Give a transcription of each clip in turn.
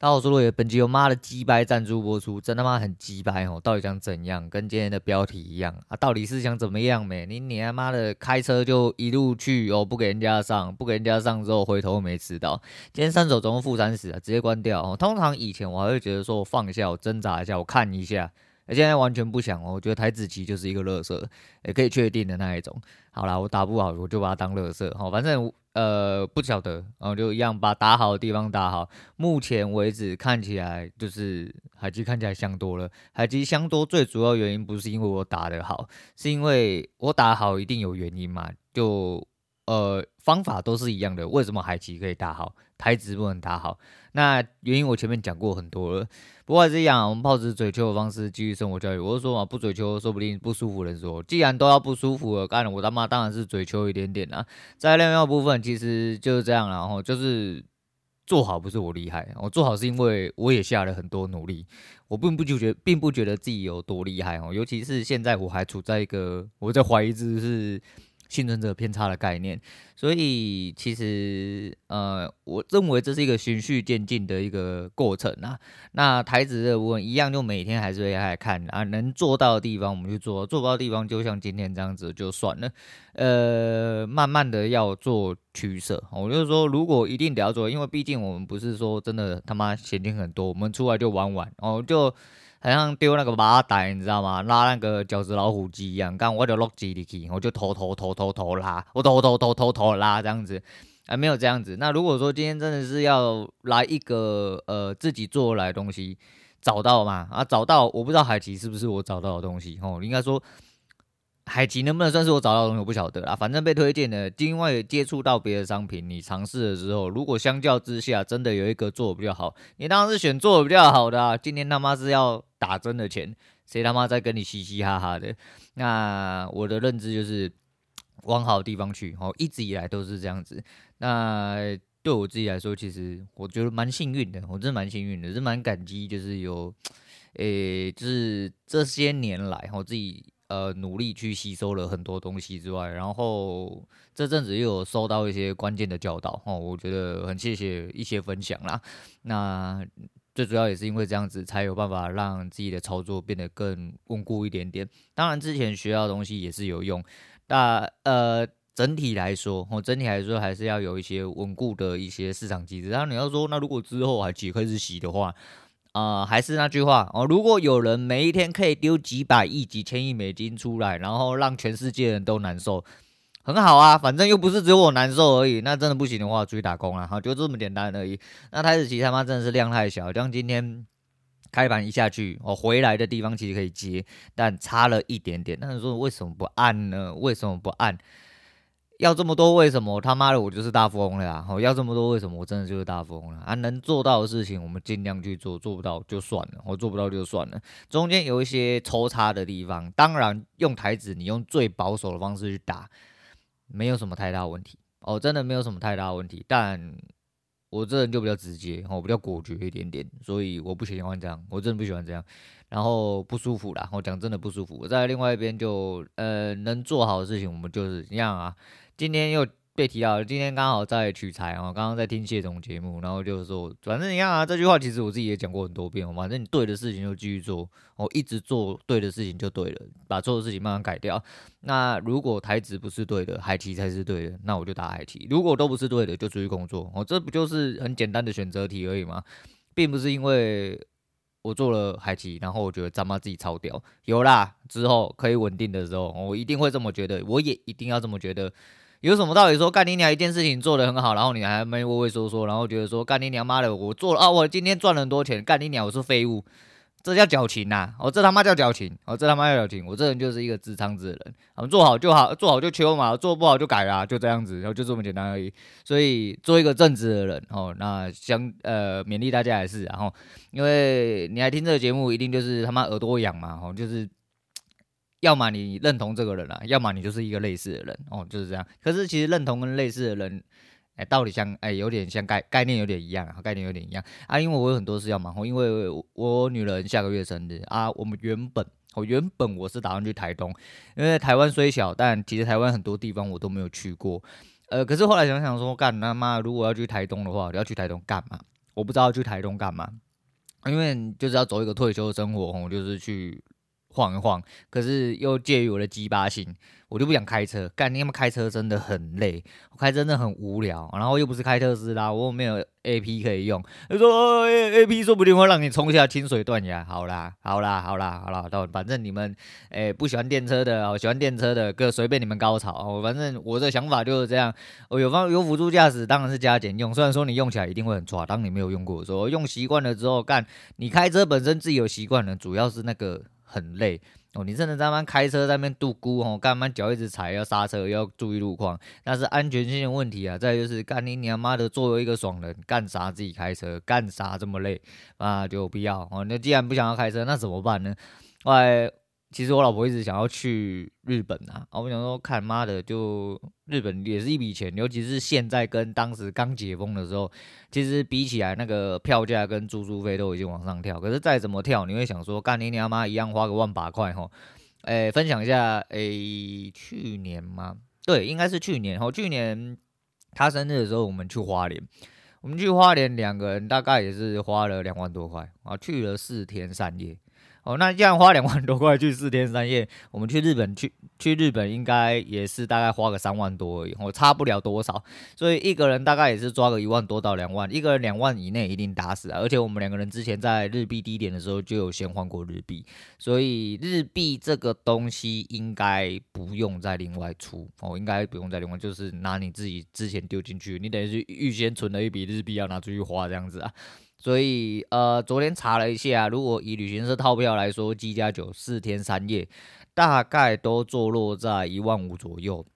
大家好，我是洛爷，本集由妈的鸡掰赞助播出，真他妈很鸡掰哦！到底想怎样？跟今天的标题一样啊？到底是想怎么样没？你你他妈的开车就一路去哦，不给人家上，不给人家上之后回头没吃到。今天三手总共负三十啊，直接关掉哦。通常以前我还会觉得说我放一下，我挣扎一下，我看一下。现在完全不想哦，我觉得台子棋就是一个垃圾，也可以确定的那一种。好啦，我打不好，我就把它当垃圾。好，反正呃不晓得，然后就一样把打好的地方打好。目前为止看起来就是海基看起来香多了。海基香多最主要原因不是因为我打得好，是因为我打好一定有原因嘛。就呃方法都是一样的，为什么海基可以打好，台子不能打好？那原因我前面讲过很多了。不过还是一样，我们抱着嘴求的方式继续生活教育。我就说嘛，不嘴求，说不定不舒服的时候，既然都要不舒服了，干了我他妈当然是嘴求一点点啦。在量药部分，其实就是这样，然后就是做好不是我厉害，我做好是因为我也下了很多努力。我并不就觉，并不觉得自己有多厉害哦，尤其是现在我还处在一个我在怀疑自己是。幸存者偏差的概念，所以其实呃，我认为这是一个循序渐进的一个过程啊。那台子这部分一样，就每天还是会来看啊，能做到的地方我们就做，做不到的地方就像今天这样子就算了。呃，慢慢的要做取舍。我就是说，如果一定得要做，因为毕竟我们不是说真的他妈闲钱很多，我们出来就玩玩哦就。好像丢那个麻袋，你知道吗？拉那个饺子老虎机一样，刚我就落机里去，我就偷偷偷偷偷拉，我偷偷偷偷偷拉这样子，啊，没有这样子。那如果说今天真的是要来一个呃自己做来的东西，找到嘛？啊，找到，我不知道海奇是不是我找到的东西哦，应该说。海奇能不能算是我找到的东西，我不晓得啦。反正被推荐的，因为接触到别的商品，你尝试了之后，如果相较之下真的有一个做的比较好，你当然是选做的比较好的啊。今天他妈是要打针的钱，谁他妈在跟你嘻嘻哈哈的？那我的认知就是往好的地方去，哦，一直以来都是这样子。那对我自己来说，其实我觉得蛮幸运的，我真的蛮幸运的，是蛮感激，就是有，诶、就是这些年来我自己。呃，努力去吸收了很多东西之外，然后这阵子又有收到一些关键的教导哦，我觉得很谢谢一些分享啦。那最主要也是因为这样子，才有办法让自己的操作变得更稳固一点点。当然，之前学到的东西也是有用，但呃，整体来说，哦，整体来说还是要有一些稳固的一些市场机制。然后你要说，那如果之后还几开始洗的话，呃，还是那句话哦，如果有人每一天可以丢几百亿、几千亿美金出来，然后让全世界人都难受，很好啊，反正又不是只有我难受而已。那真的不行的话，出去打工啊，好，就这么简单而已。那台指期他妈真的是量太小，像今天开盘一下去，我、哦、回来的地方其实可以接，但差了一点点。那你说为什么不按呢？为什么不按？要这么多为什么？他妈的，我就是大富翁了呀！要这么多为什么？我真的就是大富翁了啊！能做到的事情，我们尽量去做，做不到就算了，我做不到就算了。中间有一些抽插的地方，当然用台子，你用最保守的方式去打，没有什么太大问题哦，真的没有什么太大问题。但我这人就比较直接，我比较果决一点点，所以我不喜欢这样，我真的不喜欢这样，然后不舒服啦。我讲真的不舒服。我在另外一边就呃能做好的事情，我们就是一样啊。今天又被提到了，今天刚好在取材啊，刚刚在听谢总节目，然后就是说，反正你看啊，这句话其实我自己也讲过很多遍，反正你对的事情就继续做，我一直做对的事情就对了，把错的事情慢慢改掉。那如果台词不是对的，海奇才是对的，那我就打海奇；如果都不是对的，就出去工作。哦，这不就是很简单的选择题而已吗？并不是因为我做了海奇，然后我觉得他妈自己超屌，有啦，之后可以稳定的时候，我一定会这么觉得，我也一定要这么觉得。有什么道理说干你娘一件事情做得很好，然后你还没畏畏缩缩，然后觉得说干你娘妈的我做了啊，我今天赚了很多钱，干你娘我是废物，这叫矫情呐！哦，这他妈叫矫情，哦，这他妈叫矫情，我这人就是一个直肠子的人，我们做好就好，做好就秋嘛，做不好就改啦，就这样子，然后就这么简单而已。所以做一个正直的人哦，那想呃勉励大家也是，然后因为你来听这个节目，一定就是他妈耳朵痒嘛，哦，就是。要么你认同这个人啊，要么你就是一个类似的人哦，就是这样。可是其实认同跟类似的人，哎，道理像哎有点像概概念有点一样啊，概念有点一样啊。因为我有很多事要忙，因为我女人下个月生日啊。我们原本我原本我是打算去台东，因为台湾虽小，但其实台湾很多地方我都没有去过。呃，可是后来想想说，干他妈如果要去台东的话，我要去台东干嘛？我不知道去台东干嘛，因为就是要走一个退休生活，吼，就是去。晃一晃，可是又介于我的鸡巴性，我就不想开车。干，你他妈开车真的很累，开真的很无聊。然后又不是开特斯拉，我又没有 A P 可以用。他说、哦、A P 说不定会让你冲下清水断崖。好啦，好啦，好啦，好啦，到反正你们诶、欸、不喜欢电车的，喜欢电车的，各随便你们高潮。哦，反正我的想法就是这样。我有方有辅助驾驶，当然是加减用。虽然说你用起来一定会很差，当你没有用过的时候，用习惯了之后，干你开车本身自己有习惯了，主要是那个。很累哦，你真的在那边开车在那边度孤哦，干嘛脚一直踩要刹车要注意路况，那是安全性的问题啊。再就是干你娘妈的作为一个爽人，干啥自己开车，干啥这么累啊？就有必要哦。那既然不想要开车，那怎么办呢？外。其实我老婆一直想要去日本啊，我想说看妈的，就日本也是一笔钱，尤其是现在跟当时刚解封的时候，其实比起来那个票价跟住宿费都已经往上跳。可是再怎么跳，你会想说干你娘妈一样花个万把块吼。诶，分享一下，诶，去年吗？对，应该是去年吼。去年他生日的时候，我们去花莲，我们去花莲两个人大概也是花了两万多块啊，去了四天三夜。哦，那这样花两万多块去四天三夜，我们去日本去去日本应该也是大概花个三万多而已，我差不了多少，所以一个人大概也是抓个一万多到两万，一个人两万以内一定打死啊！而且我们两个人之前在日币低点的时候就有先换过日币，所以日币这个东西应该不用再另外出哦，应该不用再另外，就是拿你自己之前丢进去，你等于是预先存了一笔日币要拿出去花这样子啊。所以，呃，昨天查了一下，如果以旅行社套票来说，机加酒四天三夜，大概都坐落在一万五左右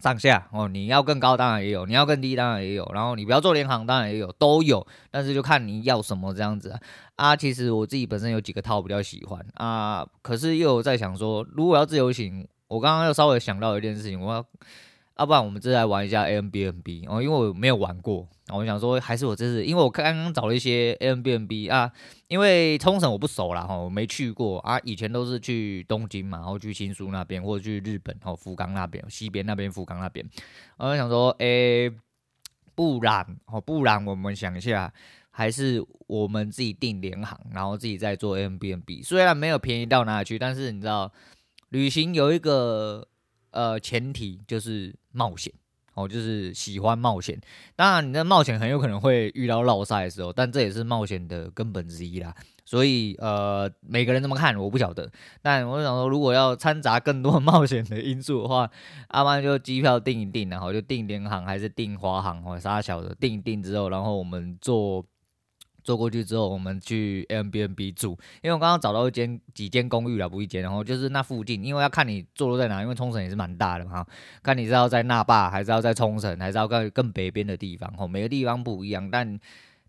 上下哦。你要更高，当然也有；你要更低，当然也有。然后你不要做联航，当然也有，都有。但是就看你要什么这样子啊。啊，其实我自己本身有几个套比较喜欢啊，可是又有在想说，如果要自由行，我刚刚又稍微想到一件事情，我要。要、啊、不然我们这来玩一下 Airbnb 哦，因为我没有玩过，我想说还是我这次，因为我刚刚找了一些 Airbnb 啊，因为冲绳我不熟啦哈，我没去过。啊，以前都是去东京嘛，然后去新宿那边或者去日本哦，福冈那边西边那边福冈那边，我想说，诶、欸，不然哦，不然我们想一下，还是我们自己订廉航，然后自己再做 Airbnb，虽然没有便宜到哪里去，但是你知道，旅行有一个。呃，前提就是冒险哦，就是喜欢冒险。当然，你的冒险很有可能会遇到落赛的时候，但这也是冒险的根本之一啦。所以，呃，每个人怎么看我不晓得。但我想说，如果要掺杂更多 冒险的因素的话，阿妈就机票订一订，然后就订联航还是订华航或啥小的订一订之后，然后我们做。坐过去之后，我们去 M B N B 住，因为我刚刚找到一间几间公寓了，不一间，然后就是那附近，因为要看你坐落在哪，因为冲绳也是蛮大的嘛，看你是要在那霸，还是要在冲绳，还是要更更北边的地方，吼，每个地方不一样。但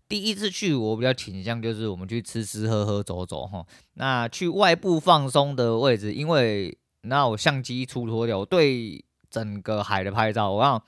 第一次去，我比较倾向就是我们去吃吃喝喝走走，吼，那去外部放松的位置，因为那我相机出脱掉，我对整个海的拍照，我让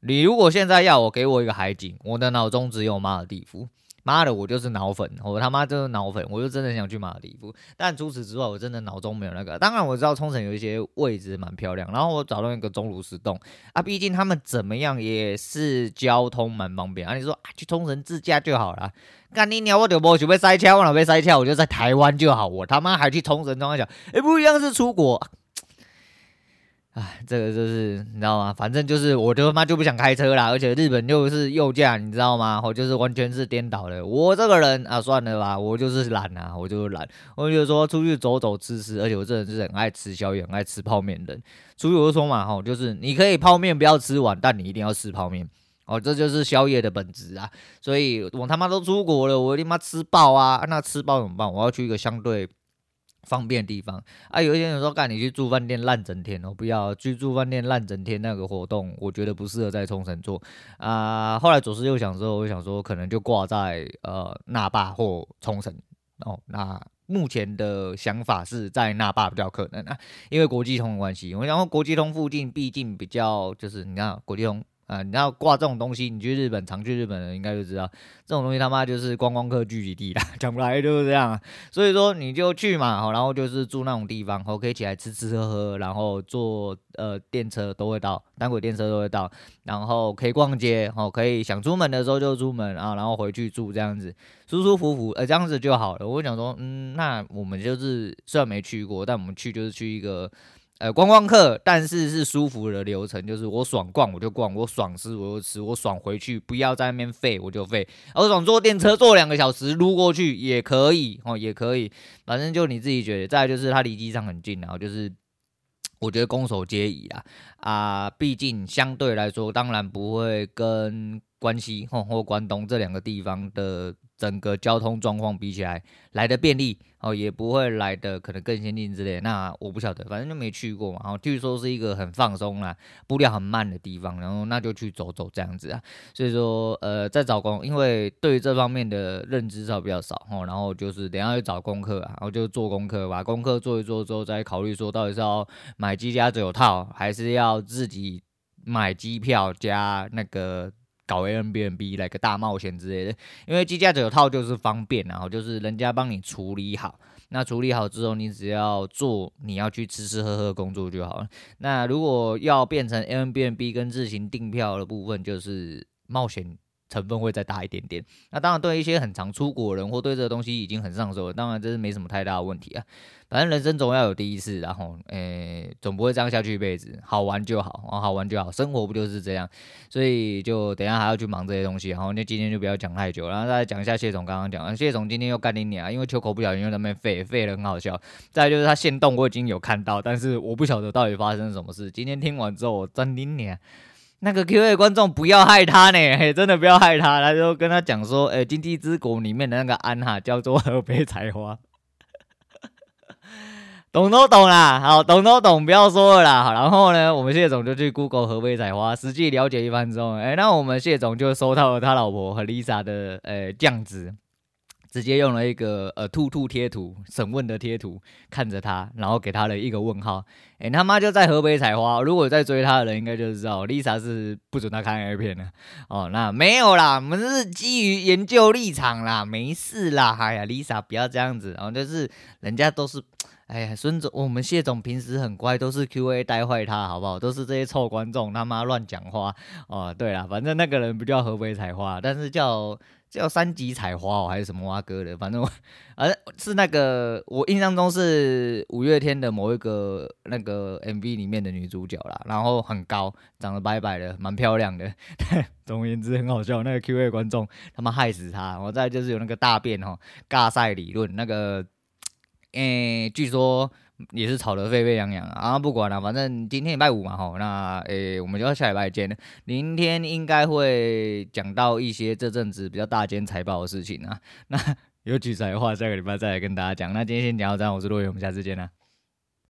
你如果现在要我给我一个海景，我的脑中只有马尔地夫。妈的，我就是脑粉，我他妈就是脑粉，我就真的想去马尔地夫。但除此之外，我真的脑中没有那个。当然我知道冲绳有一些位置蛮漂亮，然后我找到一个钟乳石洞啊，毕竟他们怎么样也是交通蛮方便啊。你说啊，去冲绳自驾就好了，干你鸟我就不去被塞车，我老被塞车，我就在台湾就好。我他妈还去冲绳，跟我讲，哎，不一样是出国。哎，这个就是你知道吗？反正就是我他妈就不想开车啦，而且日本又是右驾，你知道吗？我就是完全是颠倒的。我这个人啊，算了吧，我就是懒啊，我就是懒。我就说出去走走吃吃，而且我这人是很爱吃宵夜、很爱吃泡面的。出去我就说嘛，吼，就是你可以泡面不要吃完，但你一定要吃泡面。哦，这就是宵夜的本质啊。所以我他妈都出国了，我他妈吃爆啊！那吃爆怎么办？我要去一个相对。方便的地方啊，有一些人说，干你去住饭店烂整天哦，不要去住饭店烂整天那个活动，我觉得不适合在冲绳做啊。后来左思右想之后，我想说可能就挂在呃那霸或冲绳哦。那目前的想法是在那霸比较可能啊，因为国际通的关系。我想说国际通附近毕竟比较就是你看国际通。啊，你要挂这种东西，你去日本常去日本的应该就知道，这种东西他妈就是观光客聚集地啦，讲不来就是这样啊。所以说你就去嘛，好然后就是住那种地方，好可以起来吃吃喝喝，然后坐呃电车都会到，单轨电车都会到，然后可以逛街，哦，可以想出门的时候就出门啊，然后回去住这样子，舒舒服服，呃，这样子就好了。我想说，嗯，那我们就是虽然没去过，但我们去就是去一个。呃，观光客，但是是舒服的流程，就是我爽逛我就逛，我爽吃我就吃，我爽回去不要在那边废我就废，我爽坐电车坐两个小时撸过去也可以哦，也可以，反正就你自己觉得。再就是它离机场很近，然后就是我觉得攻守皆宜啊啊，毕竟相对来说，当然不会跟关西或或关东这两个地方的。整个交通状况比起来来的便利哦，也不会来的可能更先进之类。那我不晓得，反正就没去过嘛。然后据说是一个很放松啦，步调很慢的地方。然后那就去走走这样子啊。所以说，呃，在找工，因为对于这方面的认知上比较少哦。然后就是等下去找功课啊，然后就做功课，把功课做一做之后，再考虑说到底是要买机加酒套，还是要自己买机票加那个。搞 Airbnb 来个大冒险之类的，因为机驾者有套就是方便，然后就是人家帮你处理好，那处理好之后，你只要做你要去吃吃喝喝工作就好了。那如果要变成 Airbnb 跟自行订票的部分，就是冒险。成分会再大一点点，那当然对一些很常出国人或对这个东西已经很上手了，当然这是没什么太大的问题啊。反正人生总要有第一次，然后诶、总不会这样下去一辈子，好玩就好，然后好玩就好，生活不就是这样？所以就等下还要去忙这些东西，然后那今天就不要讲太久，然后再讲一下谢总刚刚讲，谢总今天又干你娘，因为秋口不小心又在那边废废的很好笑。再就是他限动我已经有看到，但是我不晓得到底发生什么事。今天听完之后我真你娘。那个 Q&A 观众不要害他呢，嘿，真的不要害他。他就跟他讲说，诶、欸，经济之国里面的那个安哈叫做河北采花，懂都懂啦，好，懂都懂，不要说了啦。好，然后呢，我们谢总就去 Google 河北采花，实际了解一番之后，诶、那我们谢总就收到了他老婆和 Lisa 的诶酱汁。直接用了一个呃兔兔贴图，审问的贴图，看着他，然后给他了一个问号。哎、他妈就在河北采花。如果在追他的人，应该就知道 Lisa 是不准他看 A 片的。哦，那没有啦，我们是基于研究立场啦，没事啦。哎呀，Lisa 不要这样子。然后就是人家都是，哎呀，孙总，我们谢总平时很乖，都是 QA 带坏他，好不好？都是这些臭观众他妈乱讲话。哦，对啦，反正那个人不叫河北采花，但是叫。叫三级采花哦，还是什么蛙哥的？反正我，而、是那个，我印象中是五月天的某一个那个 MV 里面的女主角啦。然后很高，长得白白的，蛮漂亮的。总而言之，很好笑。那个 Q&A 观众他妈害死他。我再就是有那个大便哦，尬赛理论那个，诶、欸，据说。也是吵得沸沸扬扬啊！不管了，反正今天礼拜五嘛，吼，那诶、我们就要下礼拜见了。明天应该会讲到一些这阵子比较大间财报的事情啊。那 有取材的话，下个礼拜再来跟大家讲。那今天先聊到这样，我是陆伟，我们下次见啦。